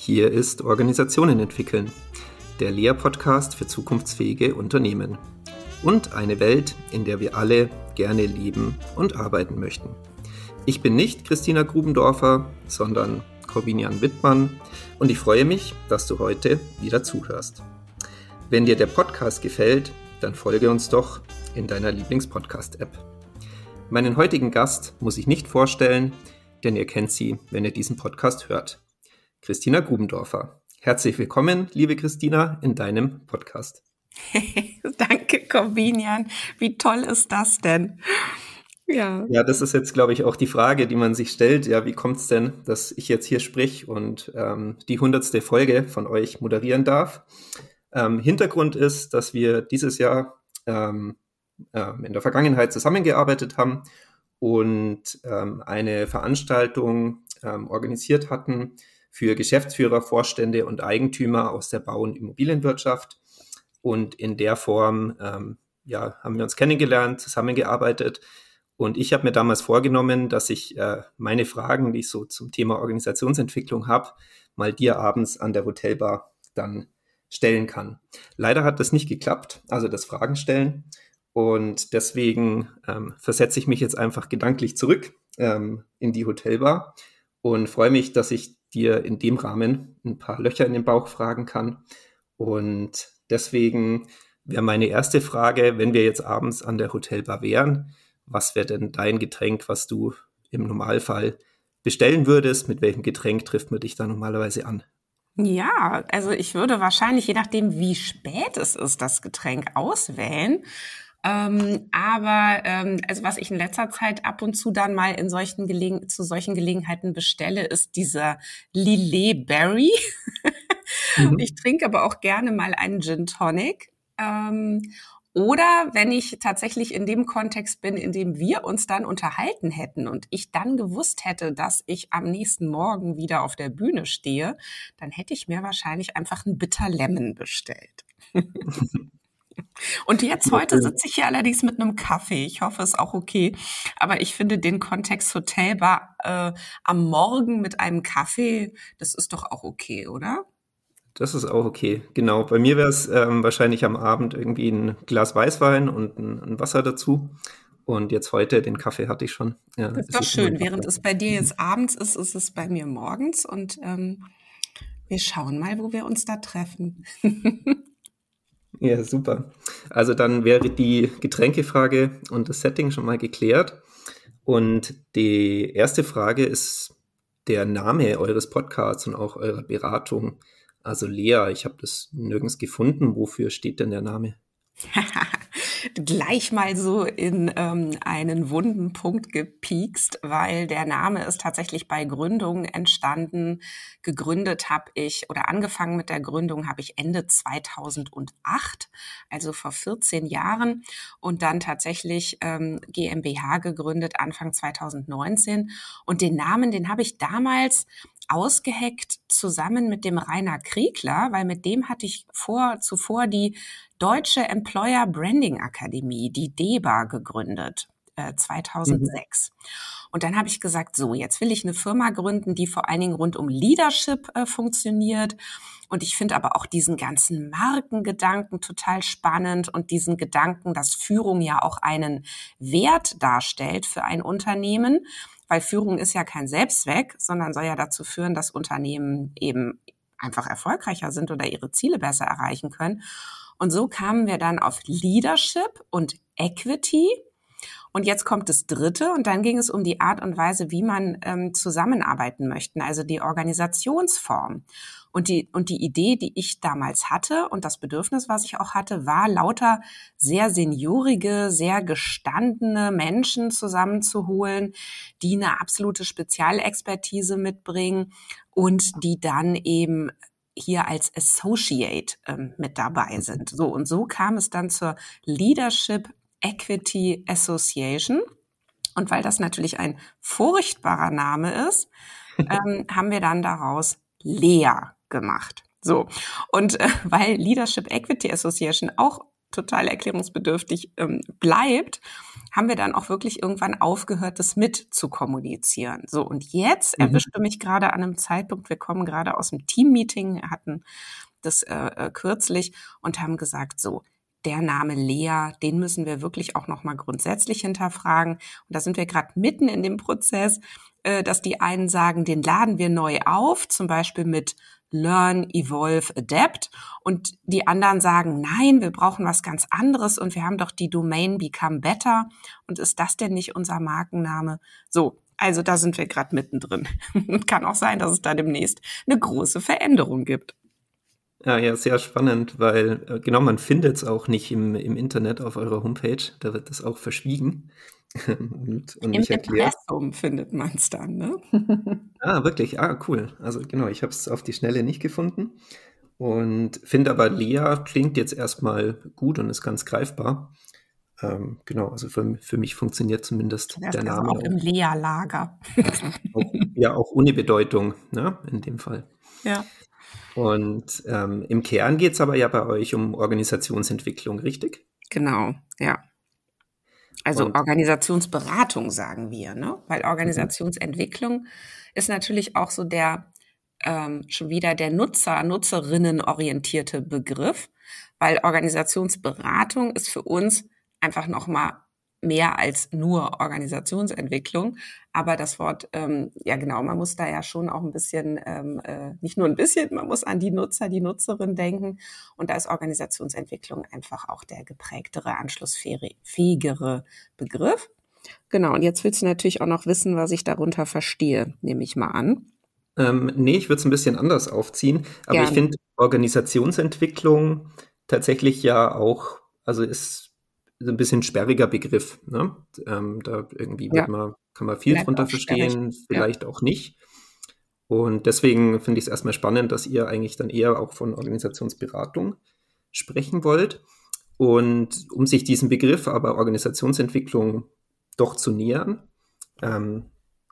Hier ist Organisationen entwickeln, der Lehr-Podcast für zukunftsfähige Unternehmen und eine Welt, in der wir alle gerne leben und arbeiten möchten. Ich bin nicht Christina Grubendorfer, sondern Corbinian Wittmann und ich freue mich, dass du heute wieder zuhörst. Wenn dir der Podcast gefällt, dann folge uns doch in deiner Lieblingspodcast-App. Meinen heutigen Gast muss ich nicht vorstellen, denn ihr kennt sie, wenn ihr diesen Podcast hört. Christina Grubendorfer. Herzlich willkommen, liebe Christina, in deinem Podcast. Danke, Corbinian. Wie toll ist das denn? Ja. Ja, das ist jetzt, glaube ich, auch die Frage, die man sich stellt. Ja, wie kommt es denn, dass ich jetzt hier sprich und ähm, die hundertste Folge von euch moderieren darf? Ähm, Hintergrund ist, dass wir dieses Jahr ähm, äh, in der Vergangenheit zusammengearbeitet haben und ähm, eine Veranstaltung ähm, organisiert hatten für Geschäftsführer, Vorstände und Eigentümer aus der Bau- und Immobilienwirtschaft. Und in der Form ähm, ja, haben wir uns kennengelernt, zusammengearbeitet. Und ich habe mir damals vorgenommen, dass ich äh, meine Fragen, die ich so zum Thema Organisationsentwicklung habe, mal dir abends an der Hotelbar dann stellen kann. Leider hat das nicht geklappt, also das Fragen stellen. Und deswegen ähm, versetze ich mich jetzt einfach gedanklich zurück ähm, in die Hotelbar und freue mich, dass ich dir in dem Rahmen ein paar Löcher in den Bauch fragen kann. Und deswegen wäre meine erste Frage, wenn wir jetzt abends an der Hotelbar wären, was wäre denn dein Getränk, was du im Normalfall bestellen würdest? Mit welchem Getränk trifft man dich da normalerweise an? Ja, also ich würde wahrscheinlich, je nachdem, wie spät es ist, das Getränk auswählen. Ähm, aber ähm, also was ich in letzter Zeit ab und zu dann mal in solchen Gelegen zu solchen Gelegenheiten bestelle, ist dieser Lillet Berry. mhm. Ich trinke aber auch gerne mal einen Gin Tonic. Ähm, oder wenn ich tatsächlich in dem Kontext bin, in dem wir uns dann unterhalten hätten und ich dann gewusst hätte, dass ich am nächsten Morgen wieder auf der Bühne stehe, dann hätte ich mir wahrscheinlich einfach einen Bitter Lemon bestellt. Und jetzt heute sitze ich hier allerdings mit einem Kaffee. Ich hoffe, es ist auch okay. Aber ich finde den Kontext Hotelbar äh, am Morgen mit einem Kaffee, das ist doch auch okay, oder? Das ist auch okay. Genau. Bei mir wäre es ähm, wahrscheinlich am Abend irgendwie ein Glas Weißwein und ein, ein, Wasser dazu. Und jetzt heute den Kaffee hatte ich schon. Ja, das ist doch schön. Während es bei dir jetzt abends ist, ist es bei mir morgens. Und ähm, wir schauen mal, wo wir uns da treffen. Ja, super. Also dann wäre die Getränkefrage und das Setting schon mal geklärt. Und die erste Frage ist der Name eures Podcasts und auch eurer Beratung. Also Lea, ich habe das nirgends gefunden. Wofür steht denn der Name? gleich mal so in ähm, einen wunden Punkt gepiekst, weil der Name ist tatsächlich bei Gründung entstanden. Gegründet habe ich oder angefangen mit der Gründung habe ich Ende 2008, also vor 14 Jahren und dann tatsächlich ähm, GmbH gegründet Anfang 2019 und den Namen, den habe ich damals ausgeheckt zusammen mit dem Rainer Kriegler, weil mit dem hatte ich vor, zuvor die Deutsche Employer Branding Akademie, die DEBA, gegründet. 2006. Äh, mhm. Und dann habe ich gesagt, so, jetzt will ich eine Firma gründen, die vor allen Dingen rund um Leadership äh, funktioniert. Und ich finde aber auch diesen ganzen Markengedanken total spannend und diesen Gedanken, dass Führung ja auch einen Wert darstellt für ein Unternehmen, weil Führung ist ja kein Selbstzweck, sondern soll ja dazu führen, dass Unternehmen eben einfach erfolgreicher sind oder ihre Ziele besser erreichen können. Und so kamen wir dann auf Leadership und Equity. Und jetzt kommt das Dritte und dann ging es um die Art und Weise, wie man ähm, zusammenarbeiten möchte, also die Organisationsform. Und die, und die Idee, die ich damals hatte und das Bedürfnis, was ich auch hatte, war lauter sehr seniorige, sehr gestandene Menschen zusammenzuholen, die eine absolute Spezialexpertise mitbringen und die dann eben hier als Associate ähm, mit dabei sind. So und so kam es dann zur Leadership Equity Association. Und weil das natürlich ein furchtbarer Name ist, ähm, haben wir dann daraus Lea gemacht. So. Und äh, weil Leadership Equity Association auch total erklärungsbedürftig ähm, bleibt, haben wir dann auch wirklich irgendwann aufgehört, das mit zu kommunizieren. So, und jetzt mhm. erwischte mich gerade an einem Zeitpunkt, wir kommen gerade aus dem Teammeeting, hatten das äh, äh, kürzlich und haben gesagt, so, der Name Lea, den müssen wir wirklich auch nochmal grundsätzlich hinterfragen. Und da sind wir gerade mitten in dem Prozess, äh, dass die einen sagen, den laden wir neu auf, zum Beispiel mit Learn, Evolve, Adapt. Und die anderen sagen, nein, wir brauchen was ganz anderes und wir haben doch die Domain Become Better. Und ist das denn nicht unser Markenname? So, also da sind wir gerade mittendrin. Kann auch sein, dass es da demnächst eine große Veränderung gibt. Ja, ja, sehr spannend, weil äh, genau, man findet es auch nicht im, im Internet auf eurer Homepage. Da wird das auch verschwiegen. und, und Im Impressum findet man es dann, ne? ah, wirklich? Ah, cool. Also genau, ich habe es auf die Schnelle nicht gefunden. Und finde aber, Lea klingt jetzt erstmal gut und ist ganz greifbar. Ähm, genau, also für, für mich funktioniert zumindest der Name. Auch im Lea-Lager. ja, auch ohne Bedeutung, ne, in dem Fall. Ja. Und ähm, im Kern geht es aber ja bei euch um Organisationsentwicklung, richtig? Genau, ja. Also und Organisationsberatung sagen wir, ne? Weil Organisationsentwicklung ist natürlich auch so der ähm, schon wieder der Nutzer, Nutzerinnen orientierte Begriff, weil Organisationsberatung ist für uns einfach nochmal mehr als nur Organisationsentwicklung. Aber das Wort, ähm, ja genau, man muss da ja schon auch ein bisschen, ähm, äh, nicht nur ein bisschen, man muss an die Nutzer, die Nutzerin denken. Und da ist Organisationsentwicklung einfach auch der geprägtere, anschlussfähigere Begriff. Genau, und jetzt willst du natürlich auch noch wissen, was ich darunter verstehe, nehme ich mal an. Ähm, nee, ich würde es ein bisschen anders aufziehen. Aber Gerne. ich finde Organisationsentwicklung tatsächlich ja auch, also ist ein bisschen sperriger Begriff. Ne? Ähm, da irgendwie ja. man, kann man viel drunter verstehen, vielleicht ja. auch nicht. Und deswegen finde ich es erstmal spannend, dass ihr eigentlich dann eher auch von Organisationsberatung sprechen wollt. Und um sich diesen Begriff aber Organisationsentwicklung doch zu nähern, ähm,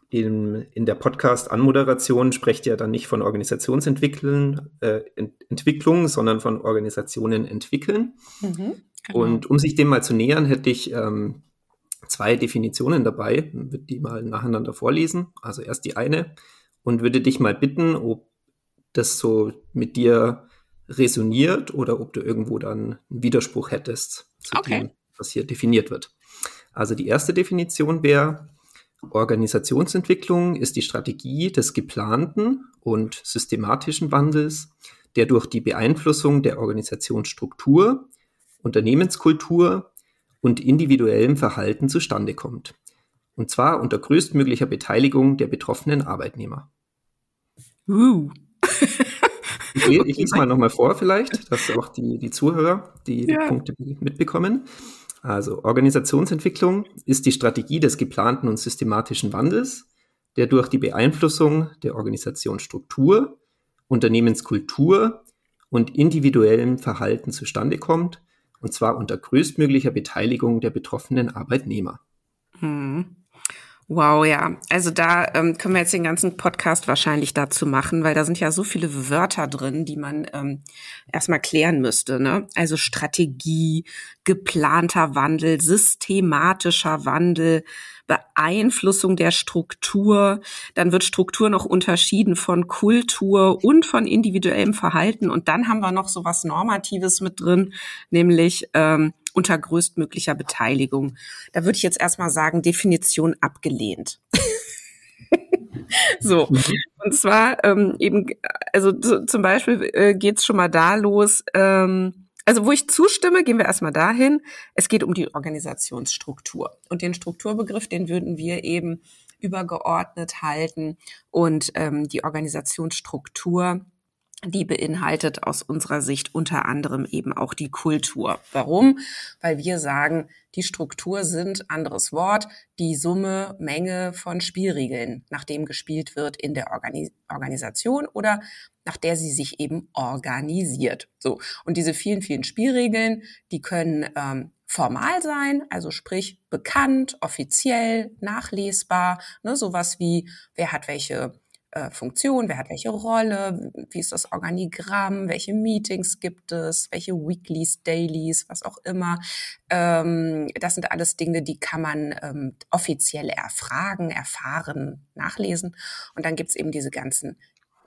in, in der Podcast-Anmoderation sprecht ihr dann nicht von Organisationsentwickeln, äh, Ent sondern von Organisationen entwickeln. Mhm. Genau. Und um sich dem mal zu nähern, hätte ich ähm, zwei Definitionen dabei, würde die mal nacheinander vorlesen. Also erst die eine und würde dich mal bitten, ob das so mit dir resoniert oder ob du irgendwo dann einen Widerspruch hättest zu okay. dem, was hier definiert wird. Also die erste Definition wäre, Organisationsentwicklung ist die Strategie des geplanten und systematischen Wandels, der durch die Beeinflussung der Organisationsstruktur Unternehmenskultur und individuellem Verhalten zustande kommt. Und zwar unter größtmöglicher Beteiligung der betroffenen Arbeitnehmer. Uh. ich, ich lese mal nochmal vor vielleicht, dass auch die, die Zuhörer die, ja. die Punkte mitbekommen. Also Organisationsentwicklung ist die Strategie des geplanten und systematischen Wandels, der durch die Beeinflussung der Organisationsstruktur, Unternehmenskultur und individuellem Verhalten zustande kommt und zwar unter größtmöglicher Beteiligung der betroffenen Arbeitnehmer. Hm. Wow, ja. Also da ähm, können wir jetzt den ganzen Podcast wahrscheinlich dazu machen, weil da sind ja so viele Wörter drin, die man ähm, erstmal klären müsste. Ne? Also Strategie, geplanter Wandel, systematischer Wandel, Beeinflussung der Struktur. Dann wird Struktur noch unterschieden von Kultur und von individuellem Verhalten. Und dann haben wir noch so was Normatives mit drin, nämlich ähm, unter größtmöglicher Beteiligung. Da würde ich jetzt erstmal sagen, Definition abgelehnt. so, und zwar ähm, eben, also zum Beispiel äh, geht es schon mal da los, ähm, also wo ich zustimme, gehen wir erstmal dahin. Es geht um die Organisationsstruktur. Und den Strukturbegriff, den würden wir eben übergeordnet halten. Und ähm, die Organisationsstruktur, die beinhaltet aus unserer Sicht unter anderem eben auch die Kultur. Warum? Weil wir sagen, die Struktur sind, anderes Wort, die Summe, Menge von Spielregeln, nach dem gespielt wird in der Organis Organisation oder nach der sie sich eben organisiert. So. Und diese vielen, vielen Spielregeln, die können ähm, formal sein, also sprich bekannt, offiziell, nachlesbar, ne, sowas wie, wer hat welche äh, Funktion, wer hat welche Rolle, wie ist das Organigramm, welche Meetings gibt es, welche Weeklies, Dailies, was auch immer. Ähm, das sind alles Dinge, die kann man ähm, offiziell erfragen, erfahren, nachlesen. Und dann gibt's eben diese ganzen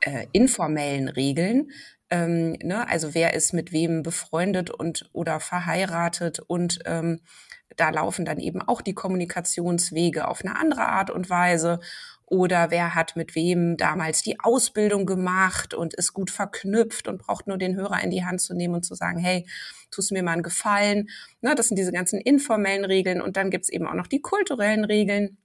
äh, informellen Regeln. Ähm, ne? Also wer ist mit wem befreundet und oder verheiratet und ähm, da laufen dann eben auch die Kommunikationswege auf eine andere Art und Weise oder wer hat mit wem damals die Ausbildung gemacht und ist gut verknüpft und braucht nur den Hörer in die Hand zu nehmen und zu sagen, hey, tust mir mal einen Gefallen. Ne, das sind diese ganzen informellen Regeln. Und dann gibt's eben auch noch die kulturellen Regeln,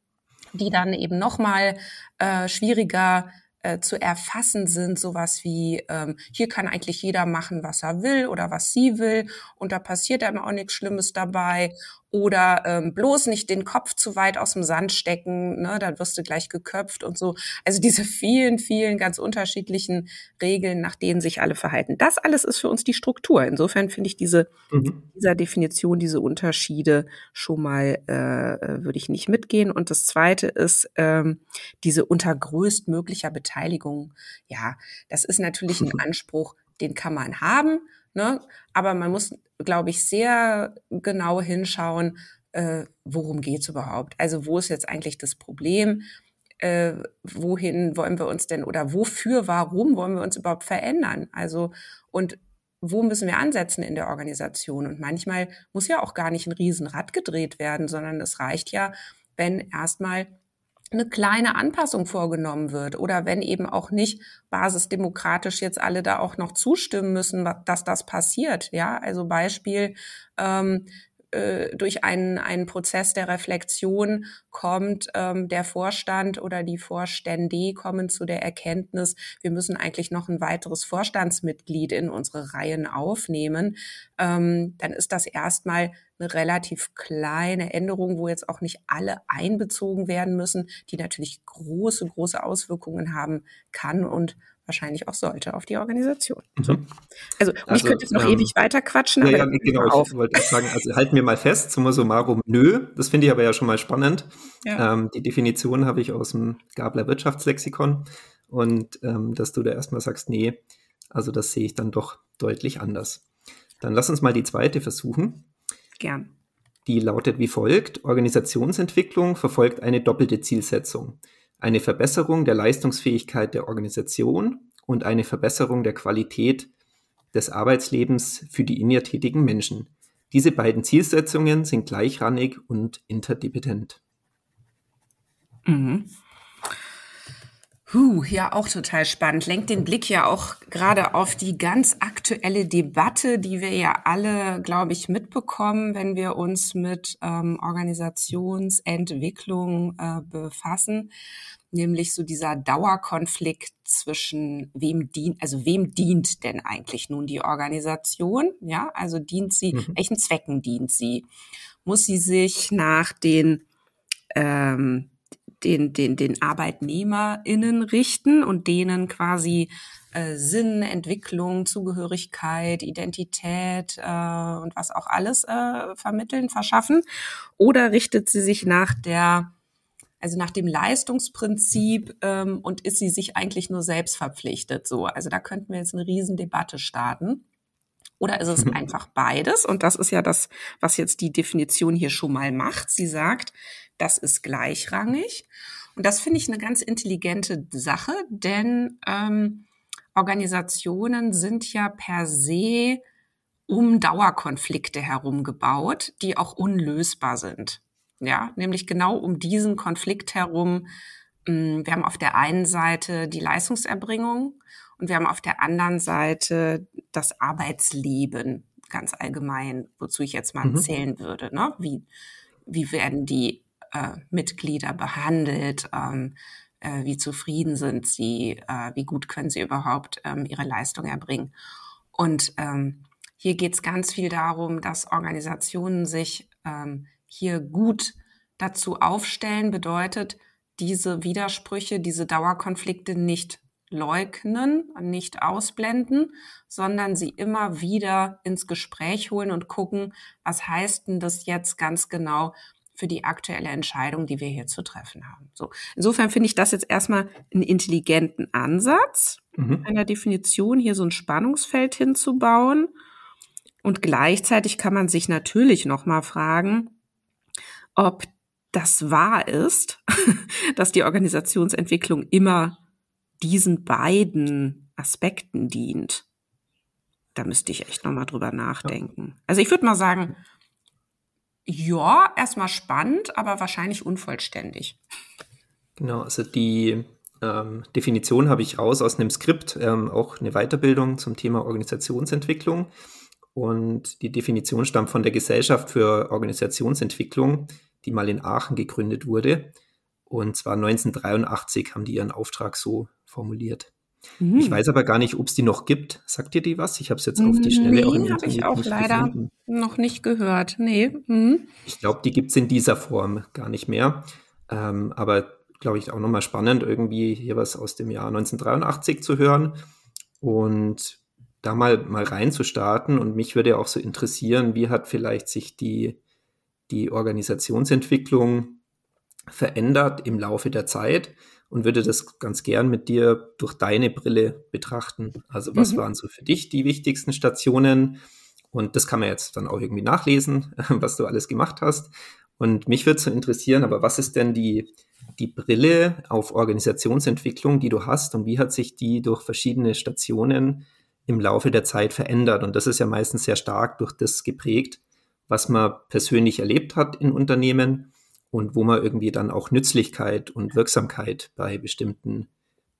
die dann eben nochmal äh, schwieriger äh, zu erfassen sind, sowas wie, ähm, hier kann eigentlich jeder machen, was er will oder was sie will. Und da passiert einem auch nichts Schlimmes dabei oder ähm, bloß nicht den Kopf zu weit aus dem Sand stecken, ne, dann wirst du gleich geköpft und so. Also diese vielen, vielen ganz unterschiedlichen Regeln, nach denen sich alle verhalten. Das alles ist für uns die Struktur. Insofern finde ich diese, mhm. dieser Definition, diese Unterschiede schon mal, äh, würde ich nicht mitgehen. Und das Zweite ist ähm, diese unter größtmöglicher Beteiligung. Ja, das ist natürlich ein Anspruch, den kann man haben. Ne? Aber man muss, glaube ich, sehr genau hinschauen, äh, worum geht's überhaupt? Also wo ist jetzt eigentlich das Problem? Äh, wohin wollen wir uns denn oder wofür, warum wollen wir uns überhaupt verändern? Also und wo müssen wir ansetzen in der Organisation? Und manchmal muss ja auch gar nicht ein Riesenrad gedreht werden, sondern es reicht ja, wenn erstmal eine kleine Anpassung vorgenommen wird oder wenn eben auch nicht basisdemokratisch jetzt alle da auch noch zustimmen müssen, dass das passiert. Ja, also Beispiel, ähm, äh, durch einen, einen Prozess der Reflexion kommt ähm, der Vorstand oder die Vorstände kommen zu der Erkenntnis, wir müssen eigentlich noch ein weiteres Vorstandsmitglied in unsere Reihen aufnehmen, ähm, dann ist das erstmal eine relativ kleine Änderung, wo jetzt auch nicht alle einbezogen werden müssen, die natürlich große, große Auswirkungen haben kann und wahrscheinlich auch sollte auf die Organisation. Mhm. Also, und also, ich könnte jetzt noch ähm, ewig weiter quatschen. Ja, ja genau, ich wollte sagen, also halten wir mal fest, summa summarum, nö, das finde ich aber ja schon mal spannend. Ja. Ähm, die Definition habe ich aus dem Gabler Wirtschaftslexikon und ähm, dass du da erstmal sagst, nee, also das sehe ich dann doch deutlich anders. Dann lass uns mal die zweite versuchen. Gern. Die lautet wie folgt. Organisationsentwicklung verfolgt eine doppelte Zielsetzung eine Verbesserung der Leistungsfähigkeit der Organisation und eine Verbesserung der Qualität des Arbeitslebens für die in ihr tätigen Menschen. Diese beiden Zielsetzungen sind gleichrangig und interdependent. Mhm. Huh, ja, auch total spannend. Lenkt den Blick ja auch gerade auf die ganz aktuelle Debatte, die wir ja alle, glaube ich, mitbekommen, wenn wir uns mit ähm, Organisationsentwicklung äh, befassen nämlich so dieser Dauerkonflikt zwischen wem dient, also wem dient denn eigentlich nun die Organisation? Ja, also dient sie, mhm. welchen Zwecken dient sie? Muss sie sich nach den ähm, den, den, den ArbeitnehmerInnen richten und denen quasi äh, Sinn, Entwicklung, Zugehörigkeit, Identität äh, und was auch alles äh, vermitteln, verschaffen? Oder richtet sie sich nach der also nach dem Leistungsprinzip ähm, und ist sie sich eigentlich nur selbst verpflichtet so. Also da könnten wir jetzt eine Riesendebatte starten. Oder ist es einfach beides? Und das ist ja das, was jetzt die Definition hier schon mal macht. Sie sagt, das ist gleichrangig. Und das finde ich eine ganz intelligente Sache, denn ähm, Organisationen sind ja per se um Dauerkonflikte herum gebaut, die auch unlösbar sind. Ja, nämlich genau um diesen Konflikt herum. Mm, wir haben auf der einen Seite die Leistungserbringung und wir haben auf der anderen Seite das Arbeitsleben ganz allgemein, wozu ich jetzt mal mhm. zählen würde. Ne? Wie, wie werden die äh, Mitglieder behandelt? Ähm, äh, wie zufrieden sind sie? Äh, wie gut können sie überhaupt ähm, ihre Leistung erbringen? Und ähm, hier geht es ganz viel darum, dass Organisationen sich ähm, hier gut dazu aufstellen, bedeutet, diese Widersprüche, diese Dauerkonflikte nicht leugnen, nicht ausblenden, sondern sie immer wieder ins Gespräch holen und gucken, was heißt denn das jetzt ganz genau für die aktuelle Entscheidung, die wir hier zu treffen haben. So. Insofern finde ich das jetzt erstmal einen intelligenten Ansatz, mhm. einer Definition hier so ein Spannungsfeld hinzubauen. Und gleichzeitig kann man sich natürlich nochmal fragen, ob das wahr ist, dass die Organisationsentwicklung immer diesen beiden Aspekten dient. Da müsste ich echt nochmal drüber nachdenken. Also ich würde mal sagen, ja, erstmal spannend, aber wahrscheinlich unvollständig. Genau, also die ähm, Definition habe ich raus aus einem Skript, ähm, auch eine Weiterbildung zum Thema Organisationsentwicklung. Und die Definition stammt von der Gesellschaft für Organisationsentwicklung, die mal in Aachen gegründet wurde. Und zwar 1983 haben die ihren Auftrag so formuliert. Mhm. Ich weiß aber gar nicht, ob es die noch gibt. Sagt dir die was? Ich habe es jetzt auf die Schnelle nee, auch im Internet ich auch nicht leider gefunden. noch nicht gehört. Nee. Mhm. Ich glaube, die gibt es in dieser Form gar nicht mehr. Ähm, aber glaube ich auch nochmal spannend, irgendwie hier was aus dem Jahr 1983 zu hören und da mal, mal reinzustarten. Und mich würde auch so interessieren, wie hat vielleicht sich die, die Organisationsentwicklung verändert im Laufe der Zeit? und würde das ganz gern mit dir durch deine Brille betrachten. Also was mhm. waren so für dich die wichtigsten Stationen? Und das kann man jetzt dann auch irgendwie nachlesen, was du alles gemacht hast. Und mich würde so interessieren, aber was ist denn die, die Brille auf Organisationsentwicklung, die du hast und wie hat sich die durch verschiedene Stationen im Laufe der Zeit verändert? Und das ist ja meistens sehr stark durch das geprägt, was man persönlich erlebt hat in Unternehmen und wo man irgendwie dann auch Nützlichkeit und Wirksamkeit bei bestimmten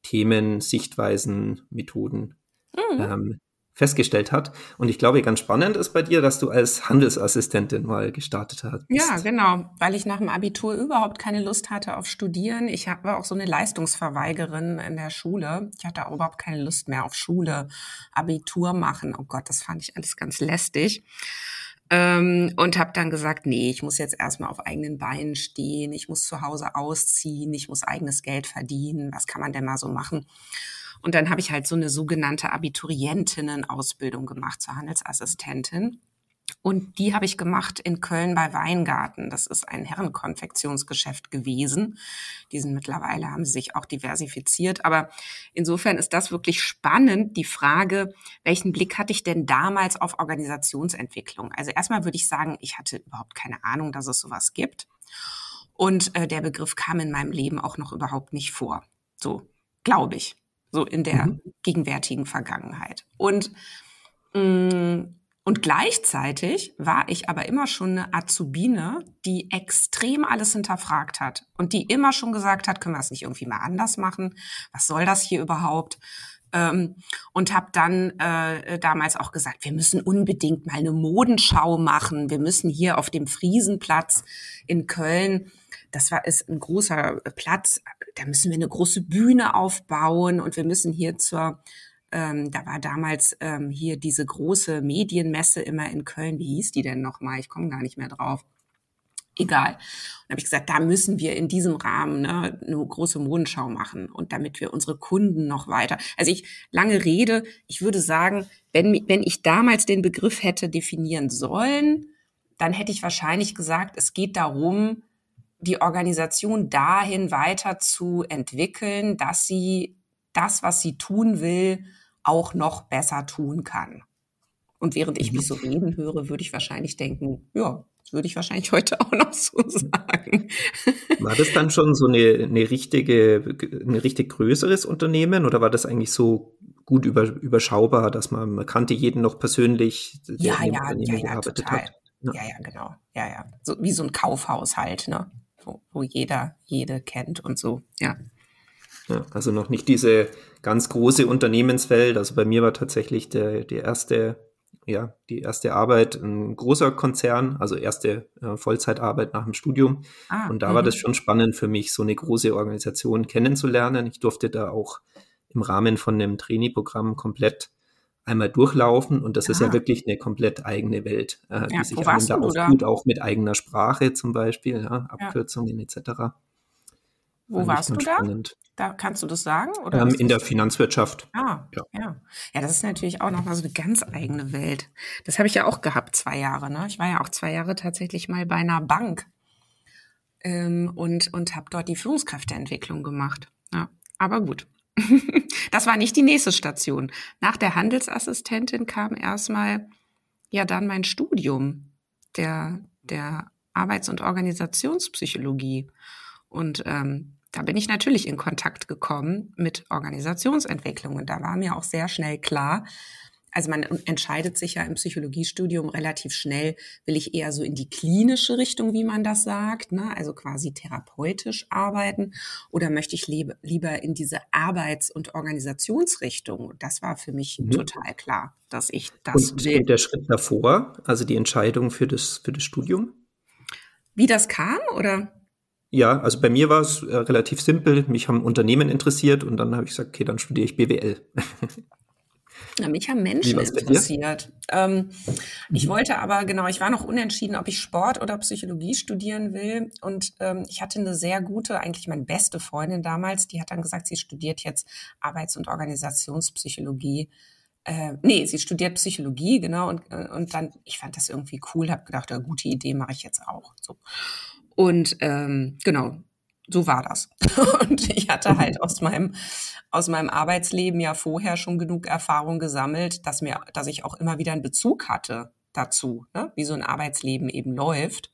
Themen, Sichtweisen, Methoden mhm. ähm, festgestellt hat. Und ich glaube, ganz spannend ist bei dir, dass du als Handelsassistentin mal gestartet hast. Ja, genau, weil ich nach dem Abitur überhaupt keine Lust hatte auf Studieren. Ich war auch so eine Leistungsverweigerin in der Schule. Ich hatte auch überhaupt keine Lust mehr auf Schule, Abitur machen. Oh Gott, das fand ich alles ganz lästig. Ähm, und habe dann gesagt, nee, ich muss jetzt erstmal auf eigenen Beinen stehen, ich muss zu Hause ausziehen, ich muss eigenes Geld verdienen, was kann man denn mal so machen? Und dann habe ich halt so eine sogenannte Abiturientinnen-Ausbildung gemacht zur Handelsassistentin. Und die habe ich gemacht in Köln bei Weingarten. Das ist ein Herrenkonfektionsgeschäft gewesen. Die sind mittlerweile, haben sie sich auch diversifiziert. Aber insofern ist das wirklich spannend, die Frage, welchen Blick hatte ich denn damals auf Organisationsentwicklung? Also erstmal würde ich sagen, ich hatte überhaupt keine Ahnung, dass es sowas gibt. Und äh, der Begriff kam in meinem Leben auch noch überhaupt nicht vor. So, glaube ich. So in der mhm. gegenwärtigen Vergangenheit. Und mh, mm, und gleichzeitig war ich aber immer schon eine Azubine, die extrem alles hinterfragt hat und die immer schon gesagt hat, können wir das nicht irgendwie mal anders machen? Was soll das hier überhaupt? Ähm, und habe dann äh, damals auch gesagt, wir müssen unbedingt mal eine Modenschau machen. Wir müssen hier auf dem Friesenplatz in Köln, das war ist ein großer Platz, da müssen wir eine große Bühne aufbauen und wir müssen hier zur ähm, da war damals ähm, hier diese große Medienmesse immer in Köln. Wie hieß die denn nochmal? Ich komme gar nicht mehr drauf. Egal. Und habe ich gesagt, da müssen wir in diesem Rahmen ne, eine große Modenschau machen und damit wir unsere Kunden noch weiter. Also ich lange Rede. Ich würde sagen, wenn wenn ich damals den Begriff hätte definieren sollen, dann hätte ich wahrscheinlich gesagt, es geht darum, die Organisation dahin weiter zu entwickeln, dass sie das, was sie tun will, auch noch besser tun kann. Und während ich mich so mhm. reden höre, würde ich wahrscheinlich denken, ja, das würde ich wahrscheinlich heute auch noch so sagen. War das dann schon so eine, eine richtige, ein richtig größeres Unternehmen oder war das eigentlich so gut über, überschaubar, dass man, man kannte jeden noch persönlich, der ja, in dem ja, Unternehmen ja, gearbeitet total. hat? Ja. ja, ja, genau. Ja, ja. So wie so ein Kaufhaus halt, ne? Wo, wo jeder, jede kennt und so, ja. Ja, also noch nicht diese ganz große Unternehmenswelt. Also bei mir war tatsächlich der, die erste, ja, die erste Arbeit ein großer Konzern, also erste äh, Vollzeitarbeit nach dem Studium. Ah, und da war mhm. das schon spannend für mich, so eine große Organisation kennenzulernen. Ich durfte da auch im Rahmen von einem Trainee-Programm komplett einmal durchlaufen und das ah. ist ja ah. wirklich eine komplett eigene Welt, äh, die ja, sich einem da auftut, auch mit eigener Sprache zum Beispiel, ja, Abkürzungen ja. etc. Wo warst du da? Spannend. Da kannst du das sagen? Oder ähm, in der Finanzwirtschaft. Ah, ja. ja. Ja, das ist natürlich auch nochmal so eine ganz eigene Welt. Das habe ich ja auch gehabt, zwei Jahre. Ne? Ich war ja auch zwei Jahre tatsächlich mal bei einer Bank. ähm, und, und habe dort die Führungskräfteentwicklung gemacht. Ja, aber gut. das war nicht die nächste Station. Nach der Handelsassistentin kam erstmal ja dann mein Studium der, der Arbeits- und Organisationspsychologie. Und ähm, da bin ich natürlich in Kontakt gekommen mit Organisationsentwicklung. Und da war mir auch sehr schnell klar, also man entscheidet sich ja im Psychologiestudium relativ schnell, will ich eher so in die klinische Richtung, wie man das sagt, ne? also quasi therapeutisch arbeiten, oder möchte ich lieber in diese Arbeits- und Organisationsrichtung? Das war für mich mhm. total klar, dass ich das und, will. Und der Schritt davor, also die Entscheidung für das, für das Studium? Wie das kam, oder? Ja, also bei mir war es äh, relativ simpel. Mich haben Unternehmen interessiert und dann habe ich gesagt, okay, dann studiere ich BWL. Ja, mich haben Menschen interessiert. Ähm, ich wollte aber, genau, ich war noch unentschieden, ob ich Sport oder Psychologie studieren will. Und ähm, ich hatte eine sehr gute, eigentlich meine beste Freundin damals, die hat dann gesagt, sie studiert jetzt Arbeits- und Organisationspsychologie. Äh, nee, sie studiert Psychologie, genau. Und, äh, und dann, ich fand das irgendwie cool, habe gedacht, ja, gute Idee mache ich jetzt auch. So. Und ähm, genau, so war das. Und ich hatte halt aus meinem, aus meinem Arbeitsleben ja vorher schon genug Erfahrung gesammelt, dass mir, dass ich auch immer wieder einen Bezug hatte dazu, ne? wie so ein Arbeitsleben eben läuft.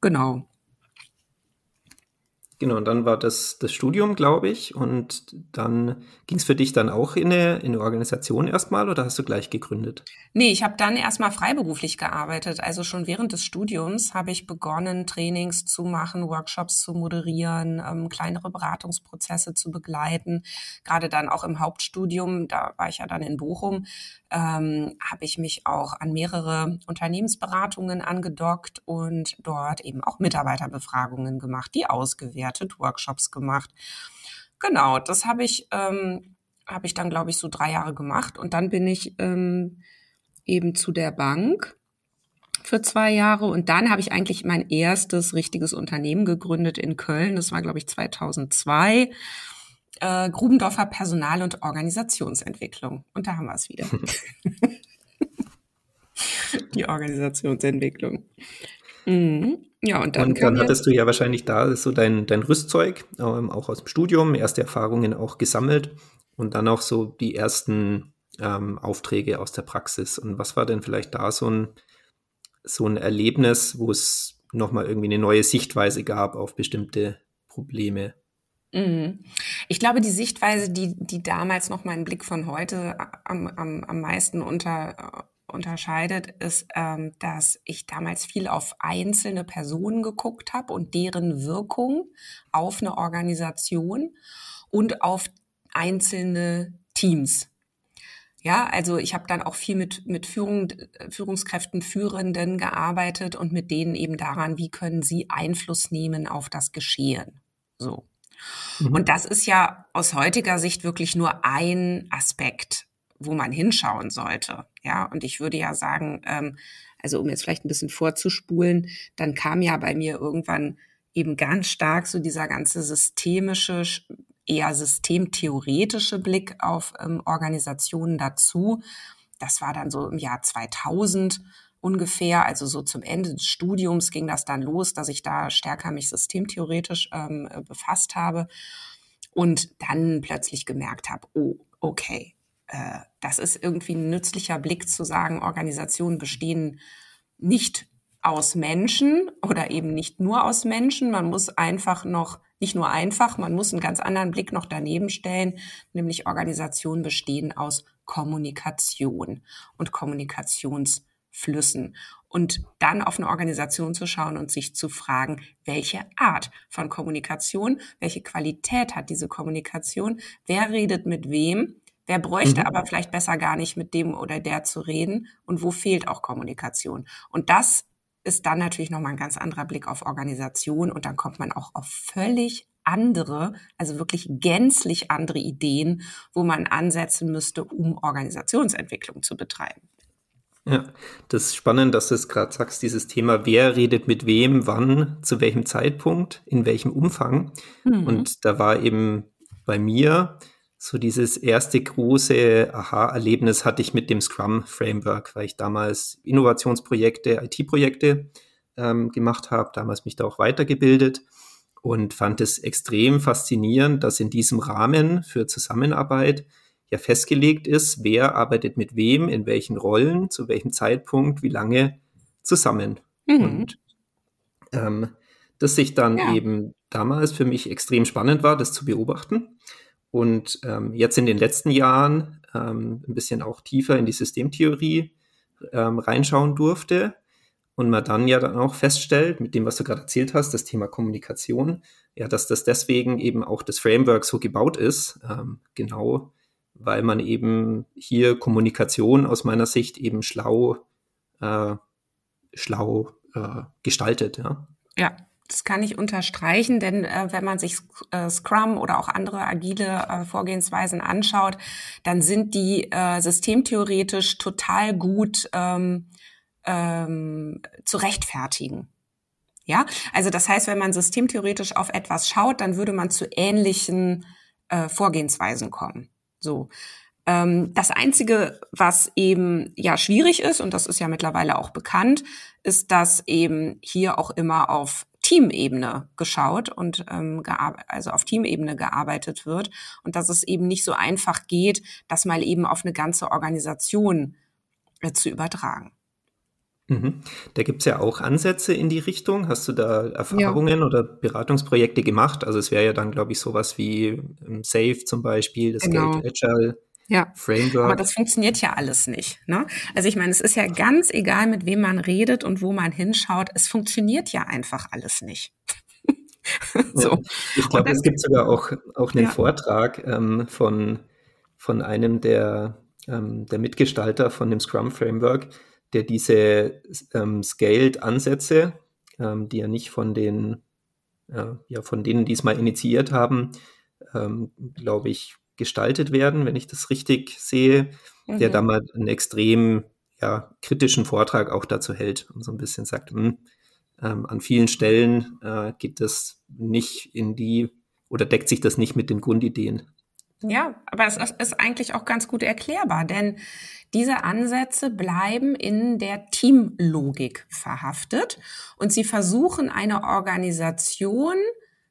Genau. Genau, und dann war das das Studium, glaube ich. Und dann ging es für dich dann auch in eine, in eine Organisation erstmal oder hast du gleich gegründet? Nee, ich habe dann erstmal freiberuflich gearbeitet. Also schon während des Studiums habe ich begonnen, Trainings zu machen, Workshops zu moderieren, ähm, kleinere Beratungsprozesse zu begleiten. Gerade dann auch im Hauptstudium, da war ich ja dann in Bochum, ähm, habe ich mich auch an mehrere Unternehmensberatungen angedockt und dort eben auch Mitarbeiterbefragungen gemacht, die ausgewertet, Workshops gemacht. Genau, das habe ich, ähm, habe ich dann, glaube ich, so drei Jahre gemacht und dann bin ich ähm, eben zu der Bank für zwei Jahre und dann habe ich eigentlich mein erstes richtiges Unternehmen gegründet in Köln. Das war, glaube ich, 2002 äh, Grubendorfer Personal- und Organisationsentwicklung. Und da haben wir es wieder. Die Organisationsentwicklung. Mhm. Ja, und dann, und dann hattest du ja wahrscheinlich da so dein, dein Rüstzeug, ähm, auch aus dem Studium, erste Erfahrungen auch gesammelt und dann auch so die ersten ähm, Aufträge aus der Praxis. Und was war denn vielleicht da so ein, so ein Erlebnis, wo es nochmal irgendwie eine neue Sichtweise gab auf bestimmte Probleme? Mhm. Ich glaube, die Sichtweise, die, die damals noch meinen Blick von heute am, am, am meisten unter, unterscheidet, ist, ähm, dass ich damals viel auf einzelne Personen geguckt habe und deren Wirkung auf eine Organisation und auf einzelne Teams. Ja, also ich habe dann auch viel mit, mit Führung, Führungskräften, Führenden gearbeitet und mit denen eben daran, wie können sie Einfluss nehmen auf das Geschehen. So. Mhm. Und das ist ja aus heutiger Sicht wirklich nur ein Aspekt, wo man hinschauen sollte. Ja, und ich würde ja sagen, ähm, also um jetzt vielleicht ein bisschen vorzuspulen, dann kam ja bei mir irgendwann eben ganz stark so dieser ganze systemische, eher systemtheoretische Blick auf ähm, Organisationen dazu. Das war dann so im Jahr 2000 ungefähr, also so zum Ende des Studiums ging das dann los, dass ich da stärker mich systemtheoretisch ähm, äh, befasst habe und dann plötzlich gemerkt habe, oh, okay, äh, das ist irgendwie ein nützlicher Blick zu sagen, Organisationen bestehen nicht aus Menschen oder eben nicht nur aus Menschen. Man muss einfach noch, nicht nur einfach, man muss einen ganz anderen Blick noch daneben stellen, nämlich Organisationen bestehen aus Kommunikation und Kommunikations Flüssen und dann auf eine Organisation zu schauen und sich zu fragen, welche Art von Kommunikation, welche Qualität hat diese Kommunikation, wer redet mit wem, wer bräuchte mhm. aber vielleicht besser gar nicht mit dem oder der zu reden und wo fehlt auch Kommunikation. Und das ist dann natürlich nochmal ein ganz anderer Blick auf Organisation und dann kommt man auch auf völlig andere, also wirklich gänzlich andere Ideen, wo man ansetzen müsste, um Organisationsentwicklung zu betreiben. Ja, das ist spannend, dass du es gerade sagst, dieses Thema, wer redet mit wem, wann, zu welchem Zeitpunkt, in welchem Umfang. Mhm. Und da war eben bei mir so dieses erste große Aha-Erlebnis hatte ich mit dem Scrum-Framework, weil ich damals Innovationsprojekte, IT-Projekte ähm, gemacht habe, damals mich da auch weitergebildet und fand es extrem faszinierend, dass in diesem Rahmen für Zusammenarbeit ja festgelegt ist, wer arbeitet mit wem, in welchen Rollen, zu welchem Zeitpunkt, wie lange zusammen. Mhm. Und ähm, das sich dann ja. eben damals für mich extrem spannend war, das zu beobachten. Und ähm, jetzt in den letzten Jahren ähm, ein bisschen auch tiefer in die Systemtheorie ähm, reinschauen durfte und man dann ja dann auch feststellt, mit dem, was du gerade erzählt hast, das Thema Kommunikation, ja, dass das deswegen eben auch das Framework so gebaut ist, ähm, genau weil man eben hier Kommunikation aus meiner Sicht eben schlau, äh, schlau äh, gestaltet. Ja. ja, das kann ich unterstreichen, denn äh, wenn man sich äh, Scrum oder auch andere agile äh, Vorgehensweisen anschaut, dann sind die äh, systemtheoretisch total gut ähm, ähm, zu rechtfertigen. Ja, also das heißt, wenn man systemtheoretisch auf etwas schaut, dann würde man zu ähnlichen äh, Vorgehensweisen kommen. So. Ähm, das einzige, was eben ja schwierig ist, und das ist ja mittlerweile auch bekannt, ist, dass eben hier auch immer auf Teamebene geschaut und ähm, also auf Teamebene gearbeitet wird und dass es eben nicht so einfach geht, das mal eben auf eine ganze Organisation äh, zu übertragen. Mhm. Da gibt es ja auch Ansätze in die Richtung. Hast du da Erfahrungen ja. oder Beratungsprojekte gemacht? Also es wäre ja dann, glaube ich, sowas wie ähm, Safe zum Beispiel, das genau. Geld Agile. Ja, Framework. aber das funktioniert ja alles nicht. Ne? Also ich meine, es ist ja ganz egal, mit wem man redet und wo man hinschaut. Es funktioniert ja einfach alles nicht. so. Ja, ich glaube, es gibt sogar auch, auch einen ja. Vortrag ähm, von, von einem der, ähm, der Mitgestalter von dem Scrum Framework, der diese ähm, Scaled-Ansätze, ähm, die ja nicht von den, äh, ja, von denen, die es mal initiiert haben, ähm, glaube ich, gestaltet werden, wenn ich das richtig sehe, mhm. der da mal einen extrem ja, kritischen Vortrag auch dazu hält und so ein bisschen sagt, mh, hm, ähm, an vielen Stellen äh, geht das nicht in die oder deckt sich das nicht mit den Grundideen. Ja, aber es ist eigentlich auch ganz gut erklärbar, denn diese Ansätze bleiben in der Teamlogik verhaftet und sie versuchen eine Organisation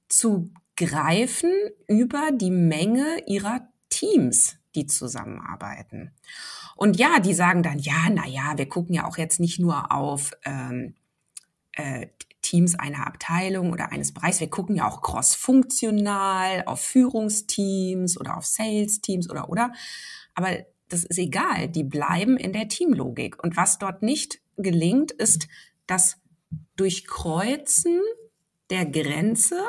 zu greifen über die Menge ihrer Teams, die zusammenarbeiten. Und ja, die sagen dann, ja, na ja, wir gucken ja auch jetzt nicht nur auf ähm, äh, Teams einer Abteilung oder eines Bereichs. Wir gucken ja auch cross-funktional auf Führungsteams oder auf Sales-Teams oder oder. Aber das ist egal, die bleiben in der Teamlogik. Und was dort nicht gelingt, ist das Durchkreuzen der Grenze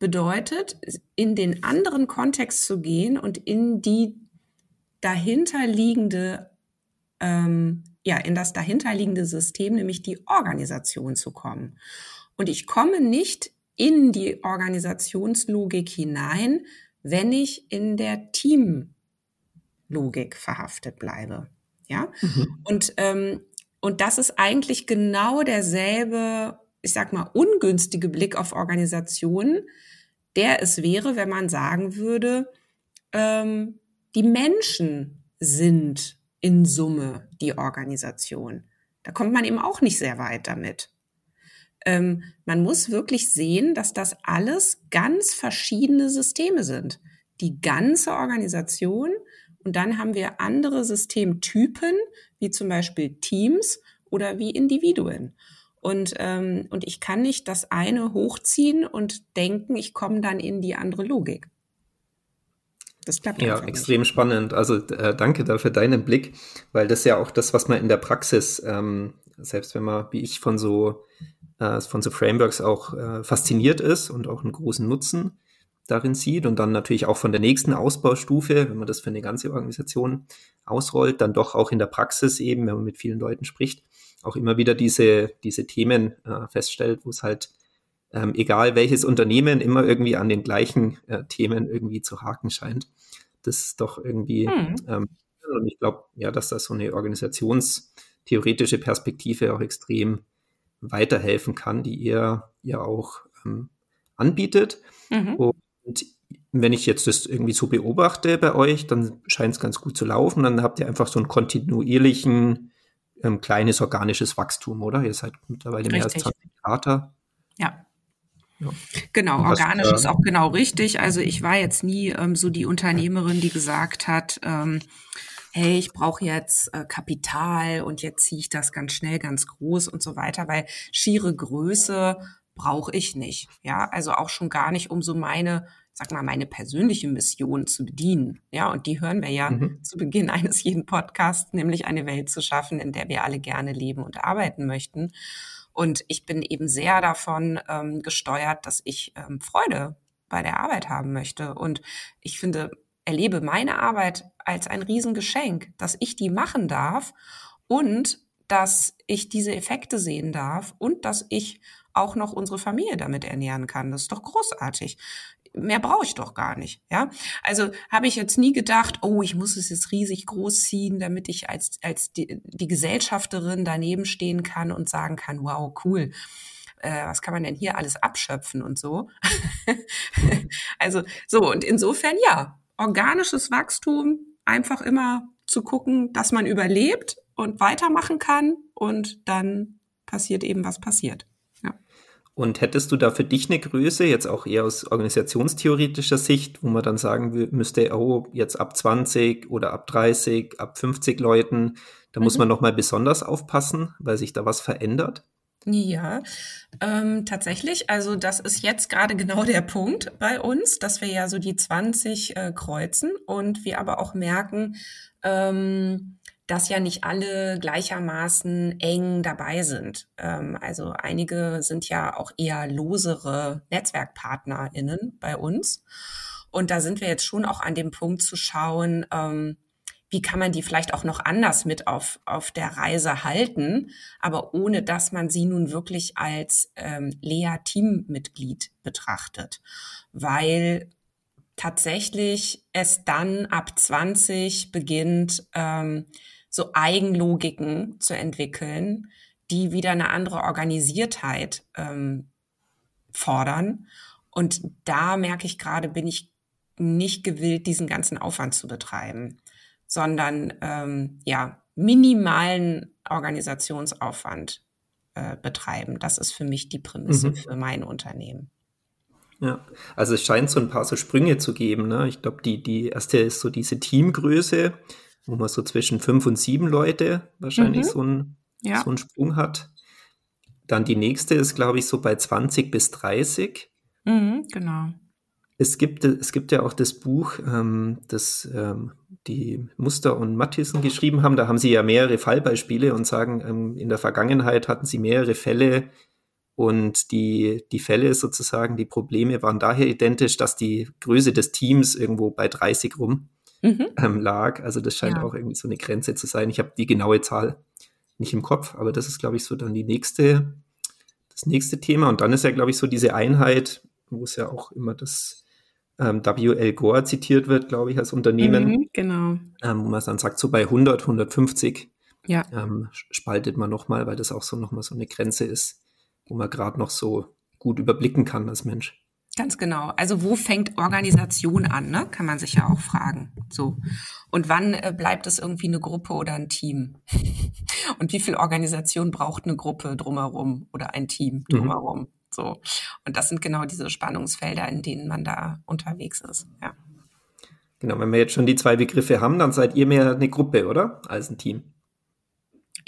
bedeutet, in den anderen Kontext zu gehen und in die dahinterliegende, ähm, ja, in das dahinterliegende System, nämlich die Organisation zu kommen. Und ich komme nicht in die Organisationslogik hinein, wenn ich in der Team Logik verhaftet bleibe. Ja, mhm. und, ähm, und das ist eigentlich genau derselbe, ich sag mal, ungünstige Blick auf Organisationen, der es wäre, wenn man sagen würde, ähm, die Menschen sind in Summe die Organisation. Da kommt man eben auch nicht sehr weit damit. Ähm, man muss wirklich sehen, dass das alles ganz verschiedene Systeme sind. Die ganze Organisation und dann haben wir andere Systemtypen, wie zum Beispiel Teams oder wie Individuen. Und, ähm, und ich kann nicht das eine hochziehen und denken, ich komme dann in die andere Logik. Das klappt Ja, extrem nicht. spannend. Also äh, danke dafür deinen Blick, weil das ja auch das, was man in der Praxis, ähm, selbst wenn man, wie ich, von so, äh, von so Frameworks auch äh, fasziniert ist und auch einen großen Nutzen darin sieht und dann natürlich auch von der nächsten Ausbaustufe, wenn man das für eine ganze Organisation ausrollt, dann doch auch in der Praxis eben, wenn man mit vielen Leuten spricht, auch immer wieder diese, diese Themen äh, feststellt, wo es halt, ähm, egal welches Unternehmen, immer irgendwie an den gleichen äh, Themen irgendwie zu haken scheint. Das ist doch irgendwie, hm. ähm, und ich glaube, ja, dass das so eine organisationstheoretische Perspektive auch extrem weiterhelfen kann, die ihr ja auch ähm, anbietet. Mhm. Und und wenn ich jetzt das irgendwie so beobachte bei euch, dann scheint es ganz gut zu laufen. Dann habt ihr einfach so einen kontinuierlichen ähm, kleines organisches Wachstum, oder? Ihr seid mittlerweile Richtig. mehr als 20 Berater. Ja. Ja. Genau, organisch das, äh, ist auch genau richtig. Also ich war jetzt nie ähm, so die Unternehmerin, die gesagt hat, ähm, hey, ich brauche jetzt äh, Kapital und jetzt ziehe ich das ganz schnell, ganz groß und so weiter, weil schiere Größe brauche ich nicht. Ja, also auch schon gar nicht, um so meine sag mal, meine persönliche Mission zu bedienen. Ja, und die hören wir ja mhm. zu Beginn eines jeden Podcasts, nämlich eine Welt zu schaffen, in der wir alle gerne leben und arbeiten möchten. Und ich bin eben sehr davon ähm, gesteuert, dass ich ähm, Freude bei der Arbeit haben möchte. Und ich finde, erlebe meine Arbeit als ein Riesengeschenk, dass ich die machen darf und dass ich diese Effekte sehen darf und dass ich auch noch unsere Familie damit ernähren kann. Das ist doch großartig mehr brauche ich doch gar nicht, ja. Also habe ich jetzt nie gedacht, oh, ich muss es jetzt riesig groß ziehen, damit ich als, als die, die Gesellschafterin daneben stehen kann und sagen kann, wow, cool. Äh, was kann man denn hier alles abschöpfen und so? also so, und insofern ja, organisches Wachstum, einfach immer zu gucken, dass man überlebt und weitermachen kann und dann passiert eben, was passiert. Und hättest du da für dich eine Größe, jetzt auch eher aus organisationstheoretischer Sicht, wo man dann sagen müsste, oh, jetzt ab 20 oder ab 30, ab 50 Leuten, da mhm. muss man nochmal besonders aufpassen, weil sich da was verändert? Ja, ähm, tatsächlich. Also das ist jetzt gerade genau der Punkt bei uns, dass wir ja so die 20 äh, kreuzen und wir aber auch merken, ähm, dass ja nicht alle gleichermaßen eng dabei sind. Ähm, also einige sind ja auch eher losere NetzwerkpartnerInnen bei uns. Und da sind wir jetzt schon auch an dem Punkt zu schauen, ähm, wie kann man die vielleicht auch noch anders mit auf, auf der Reise halten, aber ohne dass man sie nun wirklich als ähm, Lea-Teammitglied betrachtet. Weil tatsächlich es dann ab 20 beginnt, ähm, so Eigenlogiken zu entwickeln, die wieder eine andere Organisiertheit ähm, fordern. Und da merke ich gerade, bin ich nicht gewillt, diesen ganzen Aufwand zu betreiben, sondern ähm, ja minimalen Organisationsaufwand äh, betreiben. Das ist für mich die Prämisse mhm. für mein Unternehmen. Ja, also es scheint so ein paar so Sprünge zu geben. Ne? Ich glaube, die, die erste ist so diese Teamgröße, man so zwischen fünf und sieben Leute wahrscheinlich mhm. so, ein, ja. so einen Sprung hat. Dann die nächste ist, glaube ich, so bei 20 bis 30. Mhm, genau. Es gibt, es gibt ja auch das Buch, ähm, das ähm, die Muster und Mattissen geschrieben haben. Da haben sie ja mehrere Fallbeispiele und sagen, ähm, in der Vergangenheit hatten sie mehrere Fälle und die, die Fälle sozusagen, die Probleme waren daher identisch, dass die Größe des Teams irgendwo bei 30 rum mhm. ähm, lag. Also das scheint ja. auch irgendwie so eine Grenze zu sein. Ich habe die genaue Zahl nicht im Kopf, aber das ist, glaube ich, so dann die nächste, das nächste Thema. Und dann ist ja, glaube ich, so diese Einheit, wo es ja auch immer das ähm, W.L. Gore zitiert wird, glaube ich, als Unternehmen. Mhm, genau. Ähm, wo man dann sagt, so bei 100, 150 ja. ähm, spaltet man nochmal, weil das auch so nochmal so eine Grenze ist, wo man gerade noch so gut überblicken kann als Mensch. Ganz genau. Also wo fängt Organisation an, ne? kann man sich ja auch fragen. So. Und wann äh, bleibt es irgendwie eine Gruppe oder ein Team? Und wie viel Organisation braucht eine Gruppe drumherum oder ein Team mhm. drumherum? Mhm. So. Und das sind genau diese Spannungsfelder, in denen man da unterwegs ist. Ja. Genau, wenn wir jetzt schon die zwei Begriffe haben, dann seid ihr mehr eine Gruppe, oder? Als ein Team.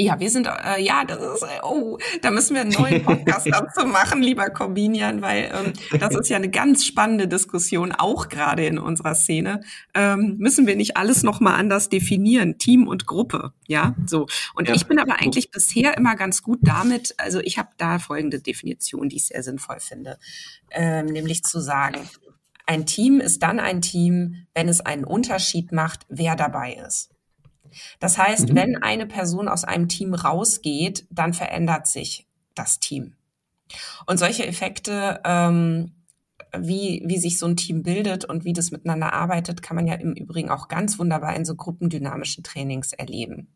Ja, wir sind, äh, ja, das ist, äh, oh, da müssen wir einen neuen Podcast dazu machen, lieber Corbinian, weil ähm, das ist ja eine ganz spannende Diskussion, auch gerade in unserer Szene. Ähm, müssen wir nicht alles nochmal anders definieren, Team und Gruppe, ja, so. Und ja. ich bin aber eigentlich bisher immer ganz gut damit, also ich habe da folgende Definition, die ich sehr sinnvoll finde, ähm, nämlich zu sagen, ein Team ist dann ein Team, wenn es einen Unterschied macht, wer dabei ist. Das heißt, mhm. wenn eine Person aus einem Team rausgeht, dann verändert sich das Team. Und solche Effekte, ähm, wie, wie sich so ein Team bildet und wie das miteinander arbeitet, kann man ja im Übrigen auch ganz wunderbar in so gruppendynamischen Trainings erleben.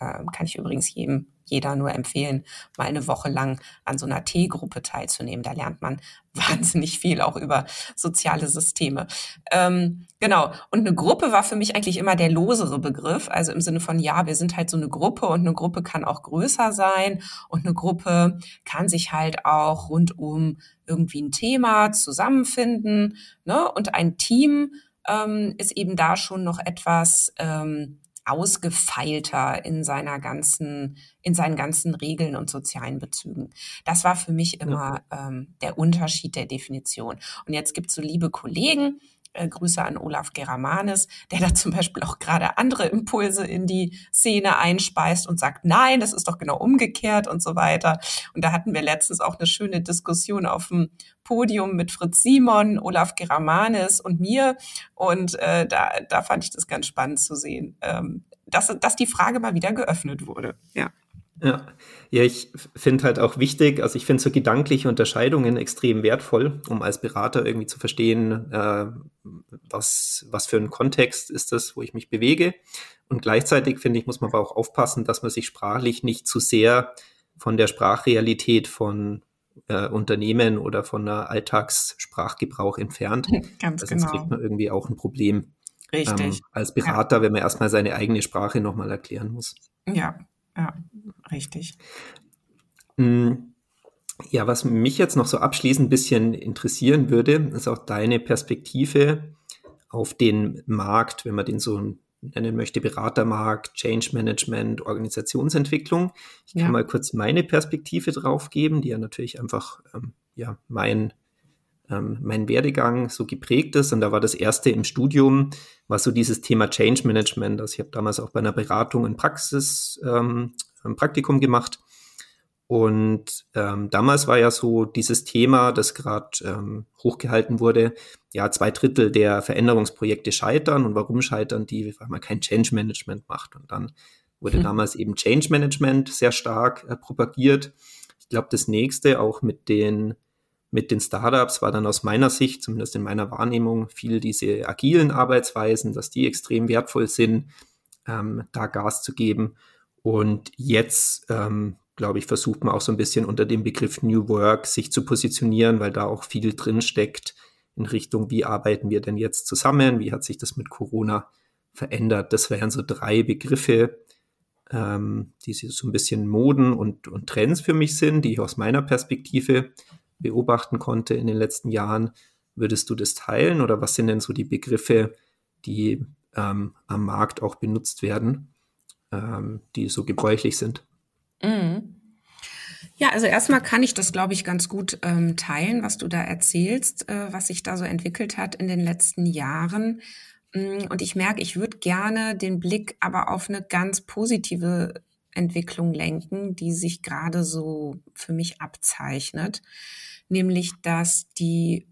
Ähm, kann ich übrigens jedem jeder nur empfehlen, mal eine Woche lang an so einer T-Gruppe teilzunehmen. Da lernt man wahnsinnig viel auch über soziale Systeme. Ähm, genau. Und eine Gruppe war für mich eigentlich immer der losere Begriff. Also im Sinne von, ja, wir sind halt so eine Gruppe und eine Gruppe kann auch größer sein und eine Gruppe kann sich halt auch rund um irgendwie ein Thema zusammenfinden. Ne? Und ein Team ähm, ist eben da schon noch etwas ähm, ausgefeilter in seiner ganzen, in seinen ganzen Regeln und sozialen Bezügen. Das war für mich immer ja. ähm, der Unterschied der Definition. Und jetzt gibt es so liebe Kollegen, äh, Grüße an Olaf Geramanes, der da zum Beispiel auch gerade andere Impulse in die Szene einspeist und sagt, nein, das ist doch genau umgekehrt und so weiter. Und da hatten wir letztens auch eine schöne Diskussion auf dem Podium mit Fritz Simon, Olaf Geramanes und mir. Und äh, da, da fand ich das ganz spannend zu sehen, ähm, dass, dass die Frage mal wieder geöffnet wurde. Ja. Ja, ja ich finde halt auch wichtig, also ich finde so gedankliche Unterscheidungen extrem wertvoll, um als Berater irgendwie zu verstehen, äh, was, was für ein Kontext ist das, wo ich mich bewege. Und gleichzeitig finde ich, muss man aber auch aufpassen, dass man sich sprachlich nicht zu sehr von der Sprachrealität von äh, Unternehmen oder von einer Alltagssprachgebrauch entfernt. Ganz Sonst genau. kriegt man irgendwie auch ein Problem. Richtig. Ähm, als Berater, ja. wenn man erstmal seine eigene Sprache nochmal erklären muss. Ja, ja, richtig. Mm, ja, was mich jetzt noch so abschließend ein bisschen interessieren würde, ist auch deine Perspektive auf den Markt, wenn man den so nennen möchte, Beratermarkt, Change Management, Organisationsentwicklung. Ich kann ja. mal kurz meine Perspektive drauf geben, die ja natürlich einfach ähm, ja, mein, ähm, mein Werdegang so geprägt ist. Und da war das erste im Studium, war so dieses Thema Change Management. Also ich habe damals auch bei einer Beratung in Praxis ähm, ein Praktikum gemacht und ähm, damals war ja so dieses Thema, das gerade ähm, hochgehalten wurde, ja, zwei Drittel der Veränderungsprojekte scheitern. Und warum scheitern die? Weil man kein Change Management macht. Und dann wurde hm. damals eben Change Management sehr stark äh, propagiert. Ich glaube, das nächste auch mit den mit den Startups war dann aus meiner Sicht, zumindest in meiner Wahrnehmung, viel diese agilen Arbeitsweisen, dass die extrem wertvoll sind, ähm, da Gas zu geben. Und jetzt ähm, glaube ich, versucht man auch so ein bisschen unter dem Begriff New Work sich zu positionieren, weil da auch viel drin steckt in Richtung, wie arbeiten wir denn jetzt zusammen, wie hat sich das mit Corona verändert. Das wären so drei Begriffe, ähm, die so ein bisschen Moden und, und Trends für mich sind, die ich aus meiner Perspektive beobachten konnte in den letzten Jahren. Würdest du das teilen oder was sind denn so die Begriffe, die ähm, am Markt auch benutzt werden, ähm, die so gebräuchlich sind? Mhm. Ja, also erstmal kann ich das, glaube ich, ganz gut ähm, teilen, was du da erzählst, äh, was sich da so entwickelt hat in den letzten Jahren. Mm, und ich merke, ich würde gerne den Blick aber auf eine ganz positive Entwicklung lenken, die sich gerade so für mich abzeichnet, nämlich dass die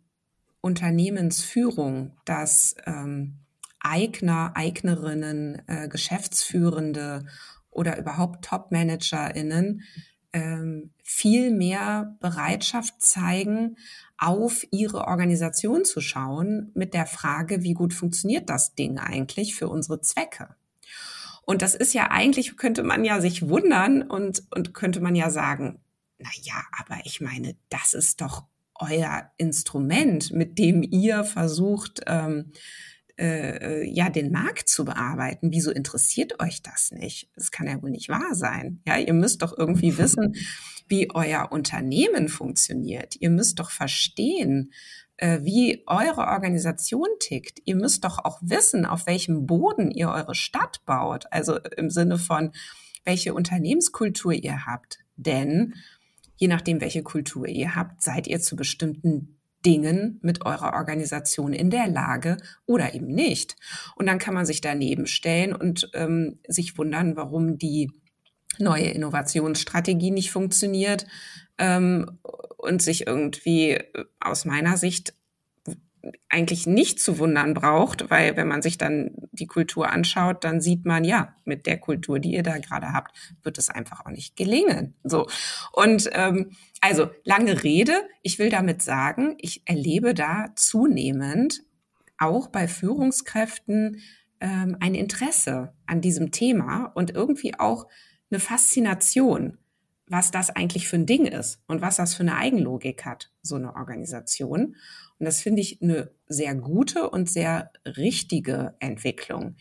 Unternehmensführung, dass ähm, Eigner, Eignerinnen, äh, Geschäftsführende oder überhaupt Top-ManagerInnen ähm, viel mehr Bereitschaft zeigen, auf ihre Organisation zu schauen mit der Frage, wie gut funktioniert das Ding eigentlich für unsere Zwecke? Und das ist ja eigentlich, könnte man ja sich wundern und, und könnte man ja sagen, na ja, aber ich meine, das ist doch euer Instrument, mit dem ihr versucht, ähm, äh, ja den Markt zu bearbeiten. Wieso interessiert euch das nicht? Das kann ja wohl nicht wahr sein. Ja, ihr müsst doch irgendwie wissen, wie euer Unternehmen funktioniert. Ihr müsst doch verstehen, äh, wie eure Organisation tickt. Ihr müsst doch auch wissen, auf welchem Boden ihr eure Stadt baut. Also im Sinne von, welche Unternehmenskultur ihr habt. Denn je nachdem, welche Kultur ihr habt, seid ihr zu bestimmten Dingen mit eurer Organisation in der Lage oder eben nicht. Und dann kann man sich daneben stellen und ähm, sich wundern, warum die neue Innovationsstrategie nicht funktioniert ähm, und sich irgendwie äh, aus meiner Sicht eigentlich nicht zu wundern braucht, weil wenn man sich dann die Kultur anschaut, dann sieht man, ja, mit der Kultur, die ihr da gerade habt, wird es einfach auch nicht gelingen. So. Und ähm, also lange Rede, ich will damit sagen, ich erlebe da zunehmend auch bei Führungskräften ähm, ein Interesse an diesem Thema und irgendwie auch eine Faszination, was das eigentlich für ein Ding ist und was das für eine Eigenlogik hat, so eine Organisation. Und das finde ich eine sehr gute und sehr richtige Entwicklung.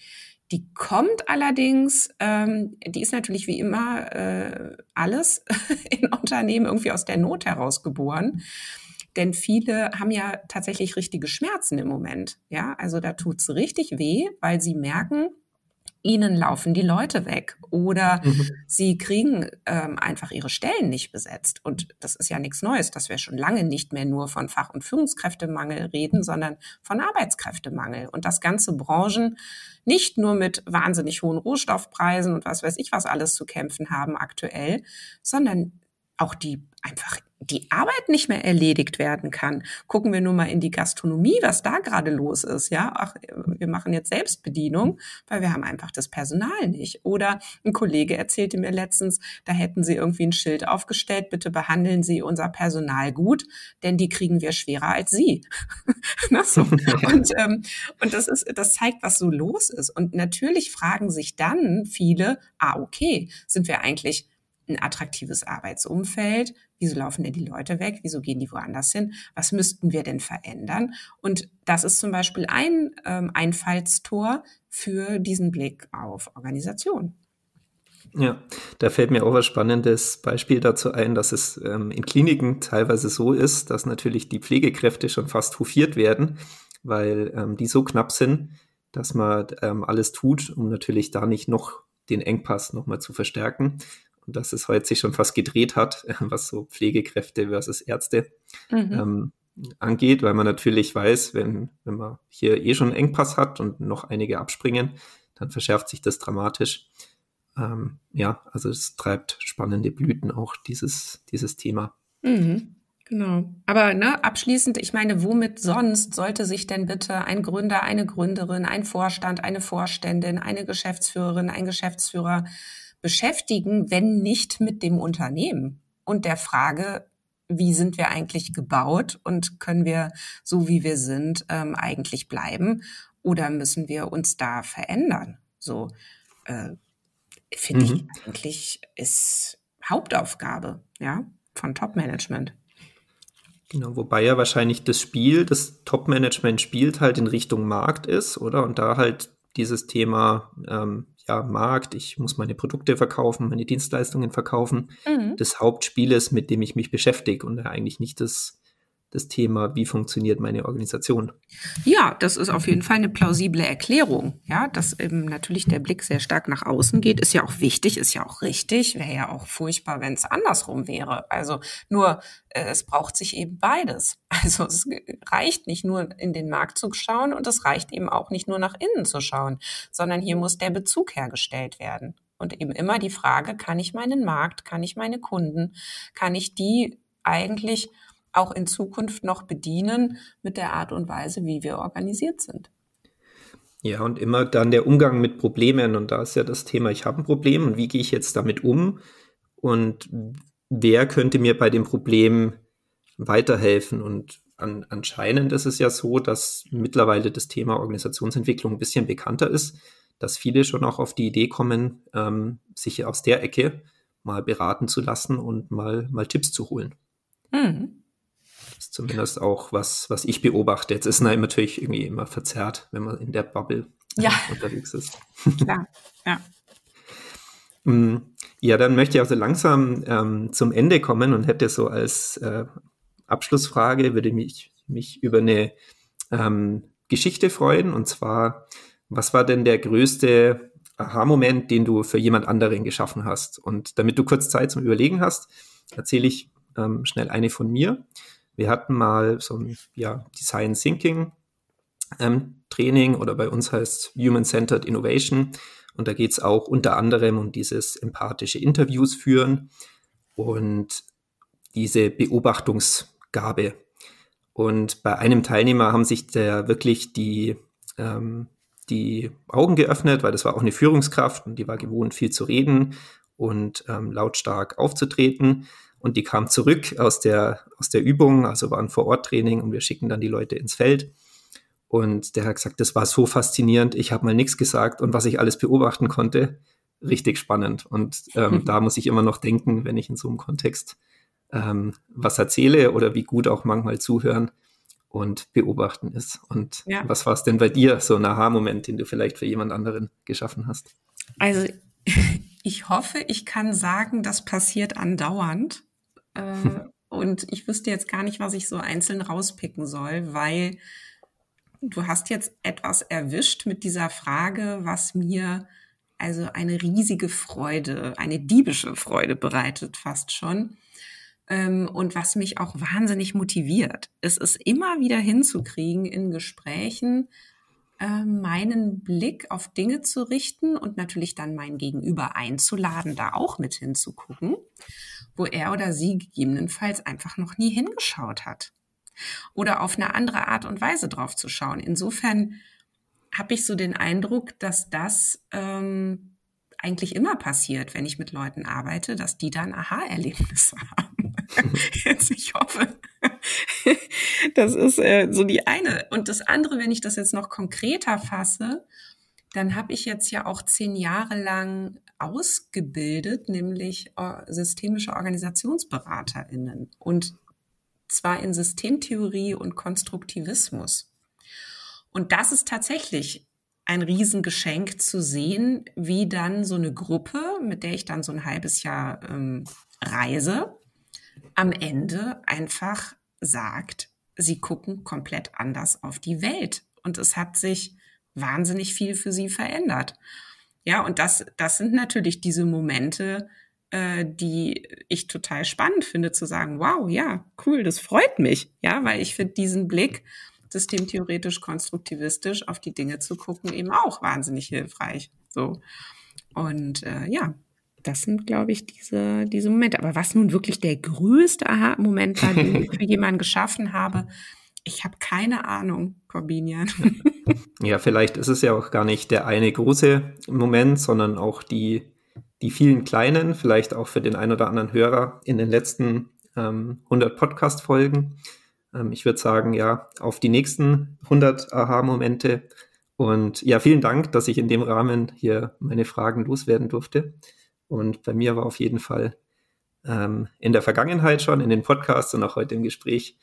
Die kommt allerdings, ähm, die ist natürlich wie immer äh, alles in Unternehmen irgendwie aus der Not heraus geboren. Denn viele haben ja tatsächlich richtige Schmerzen im Moment. Ja, also da tut's richtig weh, weil sie merken, ihnen laufen die Leute weg oder mhm. sie kriegen ähm, einfach ihre Stellen nicht besetzt. Und das ist ja nichts Neues, dass wir schon lange nicht mehr nur von Fach- und Führungskräftemangel reden, sondern von Arbeitskräftemangel. Und das ganze Branchen nicht nur mit wahnsinnig hohen Rohstoffpreisen und was weiß ich was alles zu kämpfen haben aktuell, sondern auch die einfach die Arbeit nicht mehr erledigt werden kann. Gucken wir nur mal in die Gastronomie, was da gerade los ist. Ja, ach, wir machen jetzt Selbstbedienung, weil wir haben einfach das Personal nicht. Oder ein Kollege erzählte mir letztens, da hätten sie irgendwie ein Schild aufgestellt, bitte behandeln Sie unser Personal gut, denn die kriegen wir schwerer als Sie. so. und, ähm, und das ist, das zeigt, was so los ist. Und natürlich fragen sich dann viele, ah, okay, sind wir eigentlich ein attraktives Arbeitsumfeld? Wieso laufen denn die Leute weg? Wieso gehen die woanders hin? Was müssten wir denn verändern? Und das ist zum Beispiel ein ähm, Einfallstor für diesen Blick auf Organisation. Ja, da fällt mir auch ein spannendes Beispiel dazu ein, dass es ähm, in Kliniken teilweise so ist, dass natürlich die Pflegekräfte schon fast hofiert werden, weil ähm, die so knapp sind, dass man ähm, alles tut, um natürlich da nicht noch den Engpass nochmal zu verstärken dass es heute sich schon fast gedreht hat, was so Pflegekräfte versus Ärzte mhm. ähm, angeht, weil man natürlich weiß, wenn, wenn man hier eh schon einen Engpass hat und noch einige abspringen, dann verschärft sich das dramatisch. Ähm, ja, also es treibt spannende Blüten auch, dieses, dieses Thema. Mhm. Genau. Aber ne, abschließend, ich meine, womit sonst sollte sich denn bitte ein Gründer, eine Gründerin, ein Vorstand, eine Vorständin, eine Geschäftsführerin, ein Geschäftsführer beschäftigen, wenn nicht mit dem Unternehmen und der Frage, wie sind wir eigentlich gebaut und können wir so wie wir sind ähm, eigentlich bleiben oder müssen wir uns da verändern? So äh, finde mhm. ich eigentlich ist Hauptaufgabe ja von Top-Management. Genau, wobei ja wahrscheinlich das Spiel, das Top-Management spielt, halt in Richtung Markt ist, oder? Und da halt dieses Thema ähm, ja, Markt, ich muss meine Produkte verkaufen, meine Dienstleistungen verkaufen, mhm. des Hauptspieles, mit dem ich mich beschäftige und eigentlich nicht das das Thema, wie funktioniert meine Organisation. Ja, das ist auf jeden Fall eine plausible Erklärung. Ja, dass eben natürlich der Blick sehr stark nach außen geht, ist ja auch wichtig, ist ja auch richtig. Wäre ja auch furchtbar, wenn es andersrum wäre. Also nur, äh, es braucht sich eben beides. Also es reicht nicht nur in den Markt zu schauen und es reicht eben auch nicht nur nach innen zu schauen, sondern hier muss der Bezug hergestellt werden. Und eben immer die Frage, kann ich meinen Markt, kann ich meine Kunden, kann ich die eigentlich auch in Zukunft noch bedienen mit der Art und Weise, wie wir organisiert sind. Ja, und immer dann der Umgang mit Problemen. Und da ist ja das Thema, ich habe ein Problem und wie gehe ich jetzt damit um? Und wer könnte mir bei dem Problem weiterhelfen? Und an, anscheinend ist es ja so, dass mittlerweile das Thema Organisationsentwicklung ein bisschen bekannter ist, dass viele schon auch auf die Idee kommen, ähm, sich aus der Ecke mal beraten zu lassen und mal, mal Tipps zu holen. Mhm ist zumindest auch was, was ich beobachte. Jetzt ist natürlich irgendwie immer verzerrt, wenn man in der Bubble ja. unterwegs ist. Klar, ja. Mm, ja, dann möchte ich also langsam ähm, zum Ende kommen und hätte so als äh, Abschlussfrage, würde mich, mich über eine ähm, Geschichte freuen. Und zwar, was war denn der größte Aha-Moment, den du für jemand anderen geschaffen hast? Und damit du kurz Zeit zum Überlegen hast, erzähle ich ähm, schnell eine von mir. Wir hatten mal so ein ja, Design Thinking ähm, Training oder bei uns heißt Human-Centered Innovation. Und da geht es auch unter anderem um dieses empathische Interviews führen und diese Beobachtungsgabe. Und bei einem Teilnehmer haben sich da wirklich die, ähm, die Augen geöffnet, weil das war auch eine Führungskraft und die war gewohnt, viel zu reden und ähm, lautstark aufzutreten. Und die kam zurück aus der, aus der Übung, also waren vor Ort Training und wir schicken dann die Leute ins Feld. Und der hat gesagt, das war so faszinierend, ich habe mal nichts gesagt und was ich alles beobachten konnte, richtig spannend. Und ähm, da muss ich immer noch denken, wenn ich in so einem Kontext ähm, was erzähle oder wie gut auch manchmal zuhören und beobachten ist. Und ja. was war es denn bei dir, so ein Aha-Moment, den du vielleicht für jemand anderen geschaffen hast? Also ich hoffe, ich kann sagen, das passiert andauernd. Äh, und ich wüsste jetzt gar nicht, was ich so einzeln rauspicken soll, weil du hast jetzt etwas erwischt mit dieser Frage, was mir also eine riesige Freude, eine diebische Freude bereitet fast schon. Ähm, und was mich auch wahnsinnig motiviert. Es ist immer wieder hinzukriegen in Gesprächen, äh, meinen Blick auf Dinge zu richten und natürlich dann mein Gegenüber einzuladen, da auch mit hinzugucken, wo er oder sie gegebenenfalls einfach noch nie hingeschaut hat. Oder auf eine andere Art und Weise drauf zu schauen. Insofern habe ich so den Eindruck, dass das ähm, eigentlich immer passiert, wenn ich mit Leuten arbeite, dass die dann Aha-Erlebnisse haben. jetzt, ich hoffe, das ist äh, so die eine. Und das andere, wenn ich das jetzt noch konkreter fasse, dann habe ich jetzt ja auch zehn Jahre lang ausgebildet, nämlich äh, systemische OrganisationsberaterInnen. Und zwar in Systemtheorie und Konstruktivismus. Und das ist tatsächlich ein Riesengeschenk zu sehen, wie dann so eine Gruppe, mit der ich dann so ein halbes Jahr ähm, reise, am Ende einfach sagt, sie gucken komplett anders auf die Welt. Und es hat sich wahnsinnig viel für sie verändert. Ja, und das, das sind natürlich diese Momente, äh, die ich total spannend finde, zu sagen, wow, ja, cool, das freut mich. Ja, weil ich finde diesen Blick, systemtheoretisch, konstruktivistisch auf die Dinge zu gucken, eben auch wahnsinnig hilfreich. So. Und äh, ja, das sind, glaube ich, diese, diese Momente. Aber was nun wirklich der größte Aha-Moment war, den ich für jemanden geschaffen habe, ich habe keine Ahnung, Corbinian. ja, vielleicht ist es ja auch gar nicht der eine große Moment, sondern auch die, die vielen kleinen, vielleicht auch für den einen oder anderen Hörer in den letzten ähm, 100 Podcast-Folgen. Ähm, ich würde sagen, ja, auf die nächsten 100 Aha-Momente. Und ja, vielen Dank, dass ich in dem Rahmen hier meine Fragen loswerden durfte. Und bei mir war auf jeden Fall ähm, in der Vergangenheit schon, in den Podcasts und auch heute im Gespräch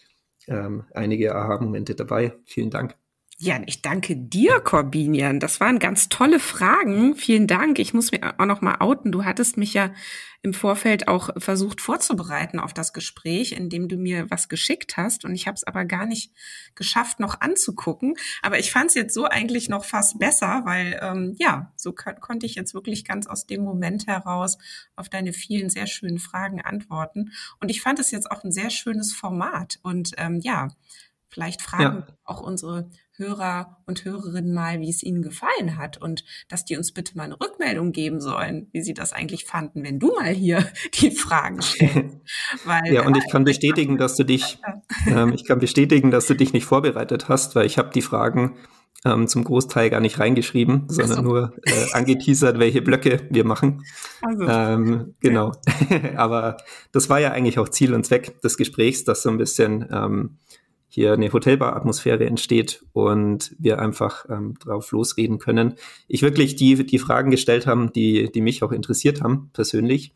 ähm, einige Aha-Momente dabei. Vielen Dank. Ja, ich danke dir, Corbinian. Das waren ganz tolle Fragen. Vielen Dank. Ich muss mir auch noch mal outen. Du hattest mich ja im Vorfeld auch versucht vorzubereiten auf das Gespräch, indem du mir was geschickt hast. Und ich habe es aber gar nicht geschafft, noch anzugucken. Aber ich fand es jetzt so eigentlich noch fast besser, weil ähm, ja, so konnte ich jetzt wirklich ganz aus dem Moment heraus auf deine vielen sehr schönen Fragen antworten. Und ich fand es jetzt auch ein sehr schönes Format. Und ähm, ja, vielleicht fragen ja. auch unsere Hörer und Hörerinnen mal, wie es ihnen gefallen hat und dass die uns bitte mal eine Rückmeldung geben sollen, wie sie das eigentlich fanden, wenn du mal hier die Fragen stellst. Weil, ja, und ich kann bestätigen, dass du dich, ähm, ich kann bestätigen, dass du dich nicht vorbereitet hast, weil ich habe die Fragen ähm, zum Großteil gar nicht reingeschrieben, sondern so. nur äh, angeteasert, welche Blöcke wir machen. Also. Ähm, genau. Aber das war ja eigentlich auch Ziel und Zweck des Gesprächs, dass so ein bisschen ähm, hier eine Hotelbar-Atmosphäre entsteht und wir einfach ähm, drauf losreden können. Ich wirklich die, die Fragen gestellt haben, die, die mich auch interessiert haben, persönlich.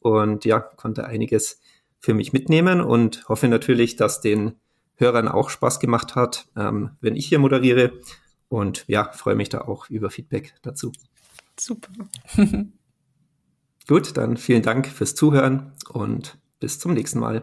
Und ja, konnte einiges für mich mitnehmen und hoffe natürlich, dass den Hörern auch Spaß gemacht hat, ähm, wenn ich hier moderiere. Und ja, freue mich da auch über Feedback dazu. Super. Gut, dann vielen Dank fürs Zuhören und bis zum nächsten Mal.